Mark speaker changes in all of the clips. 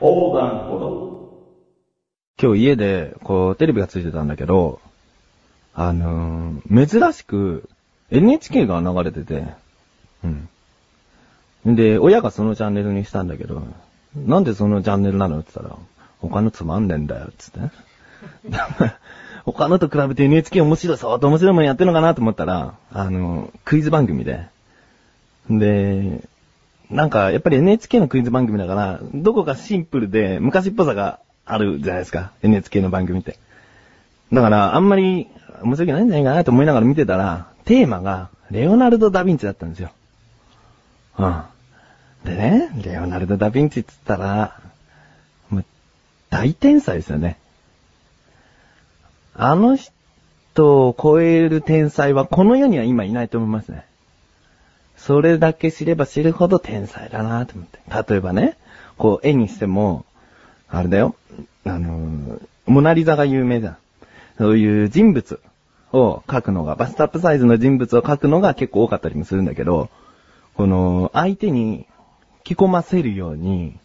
Speaker 1: 横断歩道。
Speaker 2: 今日家で、こう、テレビがついてたんだけど、あのー、珍しく NHK が流れてて、うん。で、親がそのチャンネルにしたんだけど、なんでそのチャンネルなのって言ったら、他のつまんねえんだよ、つって。他のと比べて NHK 面白い、相当面白いもんやってるのかなと思ったら、あの、クイズ番組で。で、なんか、やっぱり NHK のクイズ番組だから、どこかシンプルで昔っぽさがあるじゃないですか。NHK の番組って。だから、あんまり面白くないんじゃないかなと思いながら見てたら、テーマが、レオナルド・ダ・ヴィンチだったんですよ。うん。でね、レオナルド・ダ・ヴィンチって言ったら、もう、大天才ですよね。あの人を超える天才はこの世には今いないと思いますね。それだけ知れば知るほど天才だなと思って。例えばね、こう絵にしても、あれだよ、あのーモナリザが有名じゃん。そういう人物を描くのが、バストアップサイズの人物を描くのが結構多かったりもするんだけど、この、相手に着込ませるように、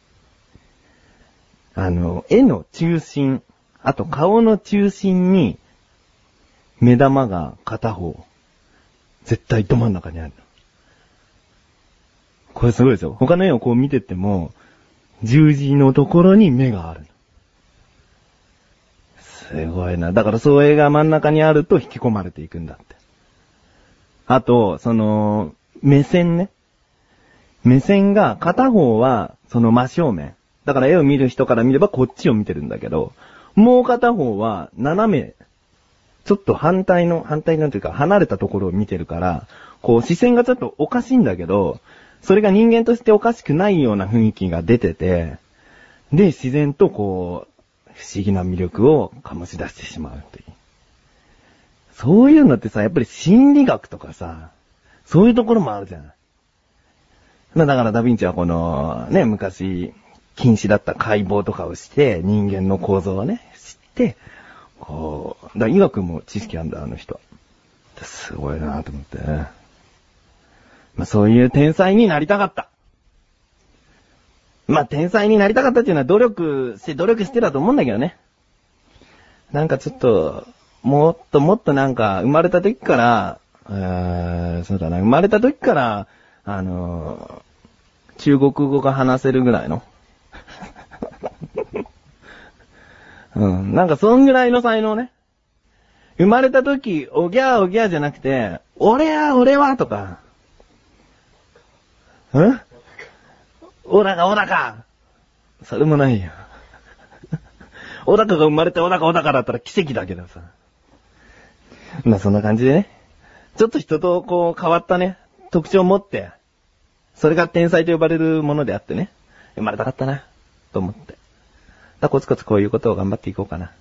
Speaker 2: あの、絵の中心、あと顔の中心に、目玉が片方、絶対ど真ん中にあるの。これすごいですよ。他の絵をこう見てても、十字のところに目がある。すごいな。だからそう絵が真ん中にあると引き込まれていくんだって。あと、その、目線ね。目線が片方はその真正面。だから絵を見る人から見ればこっちを見てるんだけど、もう片方は斜め、ちょっと反対の、反対なんていうか離れたところを見てるから、こう視線がちょっとおかしいんだけど、それが人間としておかしくないような雰囲気が出てて、で、自然とこう、不思議な魅力を醸し出してしまうという。そういうのってさ、やっぱり心理学とかさ、そういうところもあるじゃん。まあだからダヴィンチはこの、ね、昔、禁止だった解剖とかをして、人間の構造をね、知って、こう、だから医学も知識あるんだ、あの人。すごいなと思って。まあそういう天才になりたかった。まあ天才になりたかったっていうのは努力して、努力してだと思うんだけどね。なんかちょっと、もっともっとなんか、生まれた時から、えー、そうだな、生まれた時から、あのー中国語が話せるぐらいの。うん、なんかそんぐらいの才能ね。生まれた時、おぎゃーおぎゃーじゃなくて、俺や俺はとか、ん？オラがオラかそれもないよ。オラカが生まれてオラカオラカだったら奇跡だけどさ。まあそんな感じでね。ちょっと人とこう変わったね、特徴を持って、それが天才と呼ばれるものであってね、生まれたかったな、と思って。だコツコツこういうことを頑張っていこうかな。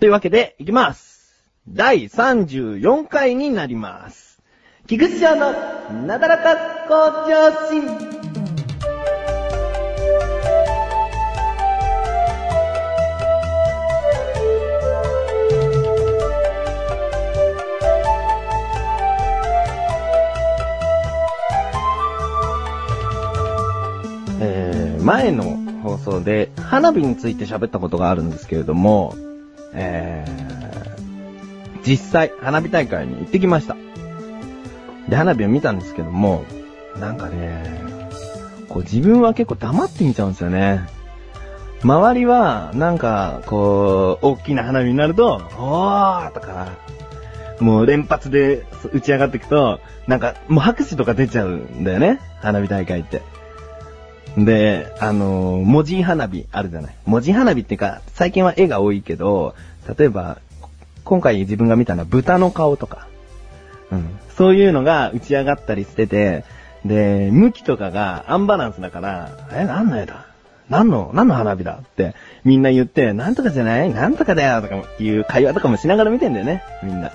Speaker 2: というわけで、いきます第34回になります。菊池城のなだらか向上心。え、前の放送で花火について喋ったことがあるんですけれども、えー、実際花火大会に行ってきました。で、花火を見たんですけども、なんかね、こう自分は結構黙って見ちゃうんですよね。周りは、なんか、こう、大きな花火になると、おーとか、もう連発で打ち上がっていくと、なんか、もう拍手とか出ちゃうんだよね。花火大会って。で、あのー文字花火あるじゃない。文字花火っていうか、最近は絵が多いけど、例えば、今回自分が見たのは豚の顔とか、そういうのが打ち上がったりしてて、で、向きとかがアンバランスだから、え、何の絵だ？何の、何の花火だ？ってみんな言って、なんとかじゃない？なんとかだよとかもいう会話とかもしながら見てんだよね、みんな。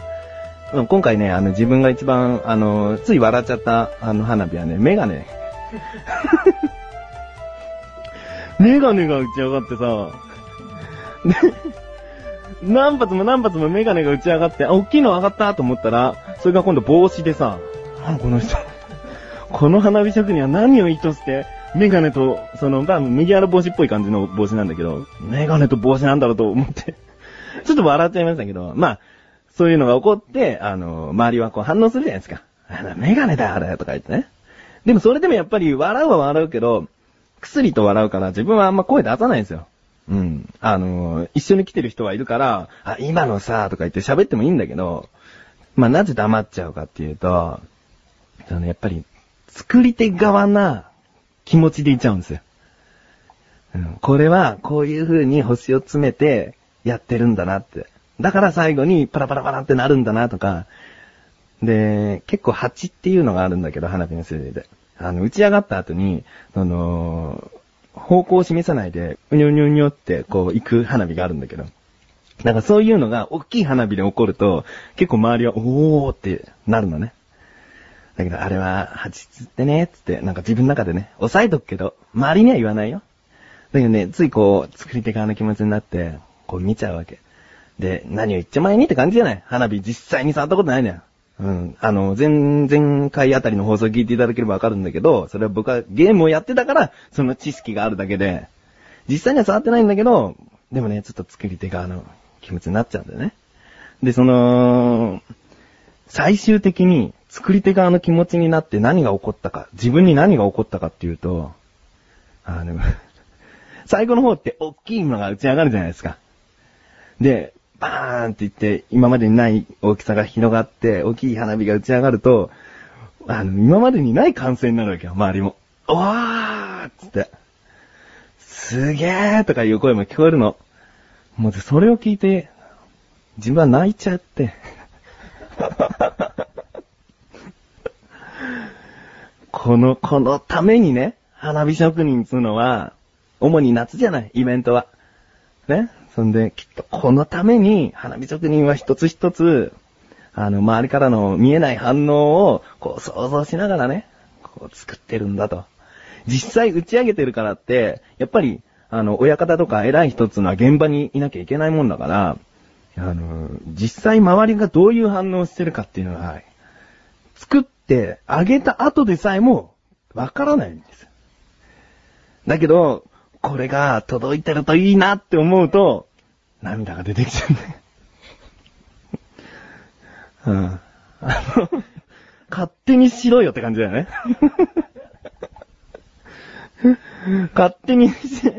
Speaker 2: 今回ね、あの自分が一番、あの、つい笑っちゃったあの花火はね、メガネ。メガネが打ち上がってさ、何発も何発もメガネが打ち上がって、あ、大きいの上がったと思ったら、それが今度帽子でさ、あこの人、この花火職人は何を意図して、メガネと、その、まあ、麦わら帽子っぽい感じの帽子なんだけど、メガネと帽子なんだろうと思って、ちょっと笑っちゃいましたけど、まあ、そういうのが起こって、あの、周りはこう反応するじゃないですか。あの、メガネだよ、あれ、とか言ってね。でもそれでもやっぱり笑うは笑うけど、薬と笑うから自分はあんま声出さないんですよ。うん。あの、一緒に来てる人はいるから、あ、今のさ、とか言って喋ってもいいんだけど、まあ、なぜ黙っちゃうかっていうと、そのやっぱり、作り手側な気持ちでいちゃうんですよ。うん、これは、こういう風に星を詰めてやってるんだなって。だから最後にパラパラパラってなるんだなとか。で、結構蜂っていうのがあるんだけど、花火の種類で。あの、打ち上がった後に、その、方向を示さないで、うにょにょにょってこう行く花火があるんだけど。なんかそういうのが大きい花火で起こると、結構周りは、おーってなるのね。だけど、あれは、蜂つってね、つって、なんか自分の中でね、押さえとくけど、周りには言わないよ。だけどね、ついこう、作り手側の気持ちになって、こう見ちゃうわけ。で、何を言っちゃ前にって感じじゃない？花火実際に触ったことないのよ。うん。あの、前、前回あたりの放送聞いていただければわかるんだけど、それは僕はゲームをやってたから、その知識があるだけで、実際には触ってないんだけど、でもね、ちょっと作り手側の気持ちになっちゃうんだよね。で、その、最終的に作り手側の気持ちになって何が起こったか、自分に何が起こったかっていうと、あの、最後の方って大きいものが打ち上がるじゃないですか。で、バーンって言って、今までにない大きさが広がって、大きい花火が打ち上がると、あの、今までにない歓声になるわけよ、周りも。おわーっつって。すげーとかいう声も聞こえるの。もう、それを聞いて、自分は泣いちゃって。この、このためにね、花火職人つうのは、主に夏じゃない、イベントは。ね。そんで、きっとこのために、花火職人は一つ一つ、あの、周りからの見えない反応を、こう想像しながらね、こう作ってるんだと。実際打ち上げてるからって、やっぱり、あの、親方とか偉い人つのは現場にいなきゃいけないもんだから、あの、実際周りがどういう反応してるかっていうのは、作ってあげた後でさえも、わからないんです。だけど、これが届いてるといいなって思うと、涙が出てきちゃうんだよ。うん。あの、勝手にしろよって感じだよね。勝手に、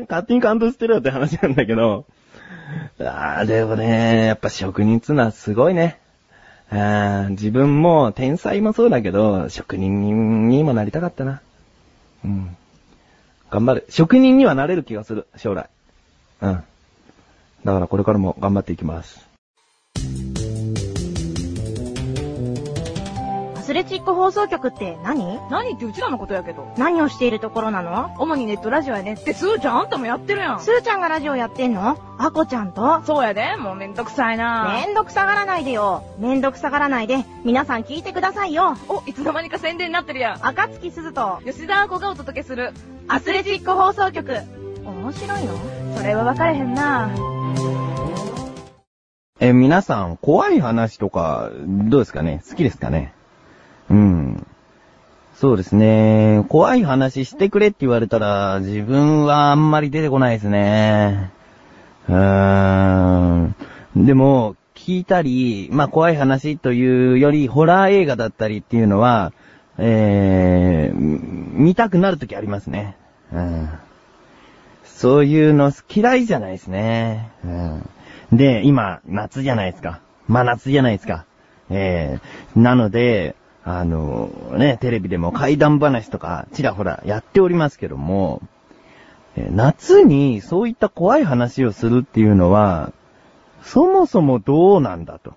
Speaker 2: 勝手に感動してるよって話なんだけど、ああ、でもね、やっぱ職人っつうのはすごいね。あ自分も天才もそうだけど、職人にもなりたかったな。うん。頑張る。職人にはなれる気がする、将来。うん。だからこれからも頑張っていきます。
Speaker 3: アスレチック放送局って何？
Speaker 4: 何ってうちらのことやけど。
Speaker 3: 何をしているところなの？
Speaker 4: 主にネットラジオやねって、すーちゃんあんたもやってるやん。
Speaker 3: スーちゃんがラジオやってんの？アコちゃんと？
Speaker 4: そうやで、もうめんどくさいな
Speaker 3: めんどくさがらないでよ。めんどくさがらないで、皆さん聞いてくださいよ。
Speaker 4: お、いつの間にか宣伝になってるやん。
Speaker 3: 赤月鈴と
Speaker 4: 吉田亜子がお届けする。
Speaker 3: アスレチック放送局。面白いの
Speaker 4: それは分かれへんな
Speaker 2: え、皆さん、怖い話とか、どうですかね？好きですかね？うん。そうですね。怖い話してくれって言われたら、自分はあんまり出てこないですね。うーん。でも、聞いたり、まあ怖い話というより、ホラー映画だったりっていうのは、えー、見たくなるときありますね。うん。そういうの嫌いじゃないですね。うん。で、今、夏じゃないですか。真夏じゃないですか。えー、なので、あの、ね、テレビでも怪談話とか、ちらほらやっておりますけども、え夏にそういった怖い話をするっていうのは、そもそもどうなんだと。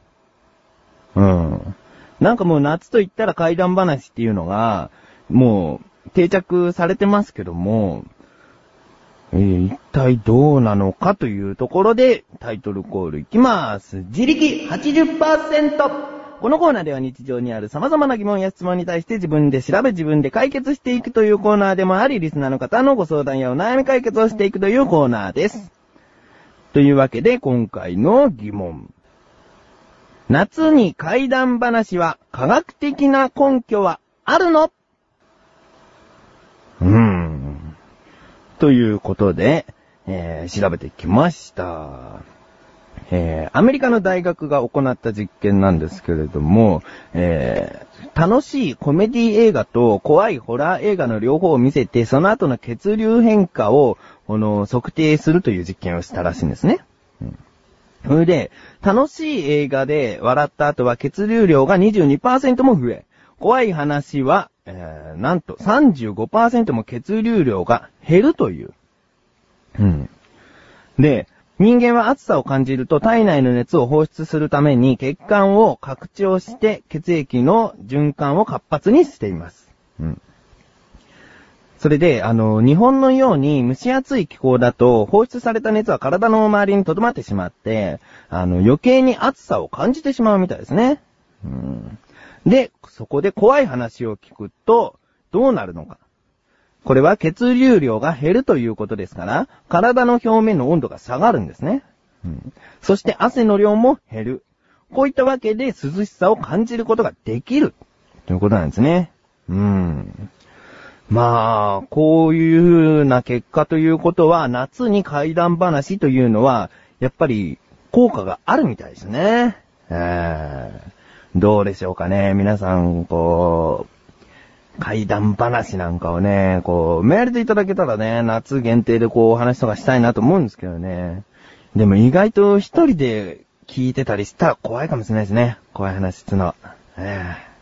Speaker 2: うん。なんかもう夏と言ったら怪談話っていうのが、もう定着されてますけども、えー一体どうなのかというところでタイトルコールいきます。自力 80%! このコーナーでは日常にある様々な疑問や質問に対して自分で調べ自分で解決していくというコーナーでもあり、リスナーの方のご相談やお悩み解決をしていくというコーナーです。というわけで今回の疑問。夏に怪談話は科学的な根拠はあるの？うん。ということで、えー調べてきました。えーアメリカの大学が行った実験なんですけれども、えー楽しいコメディ映画と怖いホラー映画の両方を見せて、その後の血流変化を、この、測定するという実験をしたらしいんですね。うんそれで、楽しい映画で笑った後は血流量が22%も増え、怖い話は、えーなんと35%も血流量が減るという。うん。で、人間は暑さを感じると体内の熱を放出するために血管を拡張して血液の循環を活発にしています。うん。それで、あの、日本のように蒸し暑い気候だと放出された熱は体の周りに留まってしまって、あの、余計に暑さを感じてしまうみたいですね。うん。で、そこで怖い話を聞くと、どうなるのか。これは血流量が減るということですから、体の表面の温度が下がるんですね。うん、そして汗の量も減る。こういったわけで涼しさを感じることができる。ということなんですね。うん。まあ、こういう風な結果ということは、夏に怪談話というのは、やっぱり効果があるみたいですね。えー、どうでしょうかね。皆さん、こう、怪談話なんかをね、こう、メールでいただけたらね、夏限定でこう、お話とかしたいなと思うんですけどね。でも意外と一人で聞いてたりしたら怖いかもしれないですね。怖い話ってのは。ええ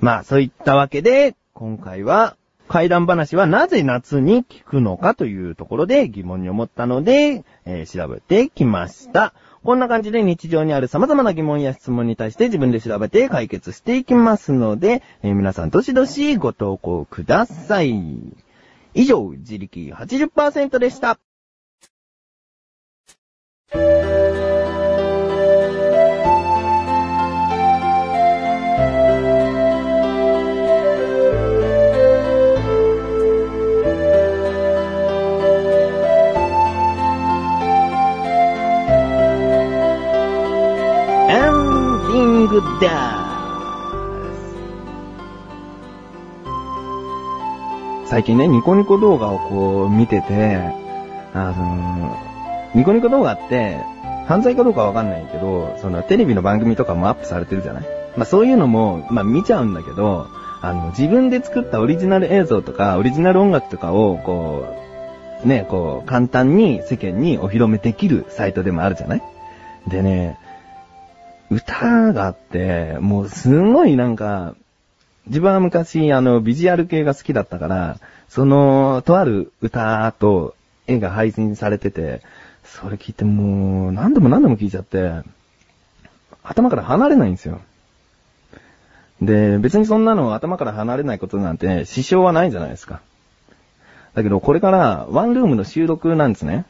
Speaker 2: まあ、そういったわけで、今回は、怪談話はなぜ夏に聞くのかというところで疑問に思ったので、えー調べてきました。こんな感じで日常にある様々な疑問や質問に対して自分で調べて解決していきますので、えー皆さんどしどしご投稿ください。以上、自力80%でした。最近ね、ニコニコ動画をこう見てて、あの、ニコニコ動画って、犯罪かどうかわかんないけど、そのテレビの番組とかもアップされてるじゃないまあそういうのも、まあ見ちゃうんだけど、あの、自分で作ったオリジナル映像とか、オリジナル音楽とかを、こう、ね、こう、簡単に世間にお披露目できるサイトでもあるじゃないでね、歌があって、もうすごいなんか、自分は昔あのビジュアル系が好きだったから、その、とある歌と絵が配信されてて、それ聞いてもう何度も何度も聞いちゃって、頭から離れないんですよ。で、別にそんなの頭から離れないことなんて支障はないじゃないですか。だけどこれからワンルームの収録なんですね。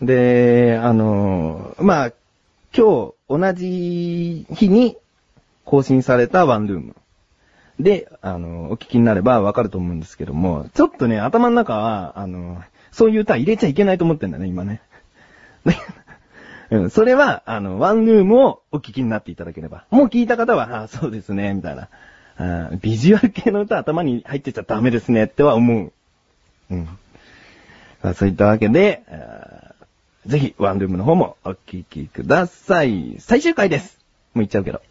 Speaker 2: で、あの、まあ、今日同じ日に更新されたワンルーム。で、あの、お聞きになればわかると思うんですけども、ちょっとね、頭の中は、あの、そういう歌入れちゃいけないと思ってんだね、今ね。うん、それは、あの、ワンルームをお聞きになっていただければ。もう聞いた方は、あ、そうですね、みたいな。あビジュアル系の歌頭に入ってちゃダメですね、っては思う。うん。まあそういったわけで、ぜひ、ワンルームの方もお聞きください。最終回です。もう言っちゃうけど。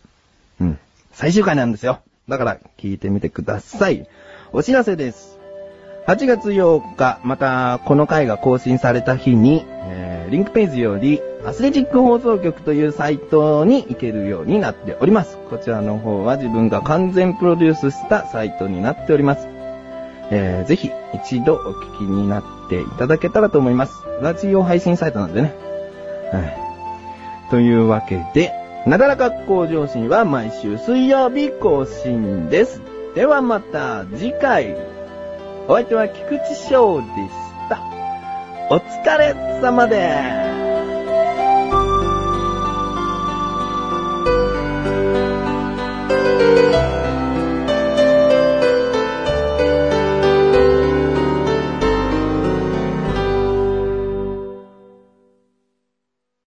Speaker 2: うん。最終回なんですよ。だから、聞いてみてください。お知らせです。8月8日、また、この回が更新された日に、えーリンクページより、アスレチック放送局というサイトに行けるようになっております。こちらの方は自分が完全プロデュースしたサイトになっております。えーぜひ一度お聞きになっていただけたらと思います。ラジオ配信サイトなんでね。はい。というわけで、なだらか向上心は毎週水曜日更新です。ではまた次回。お相手は菊池翔でした。お疲れ様です。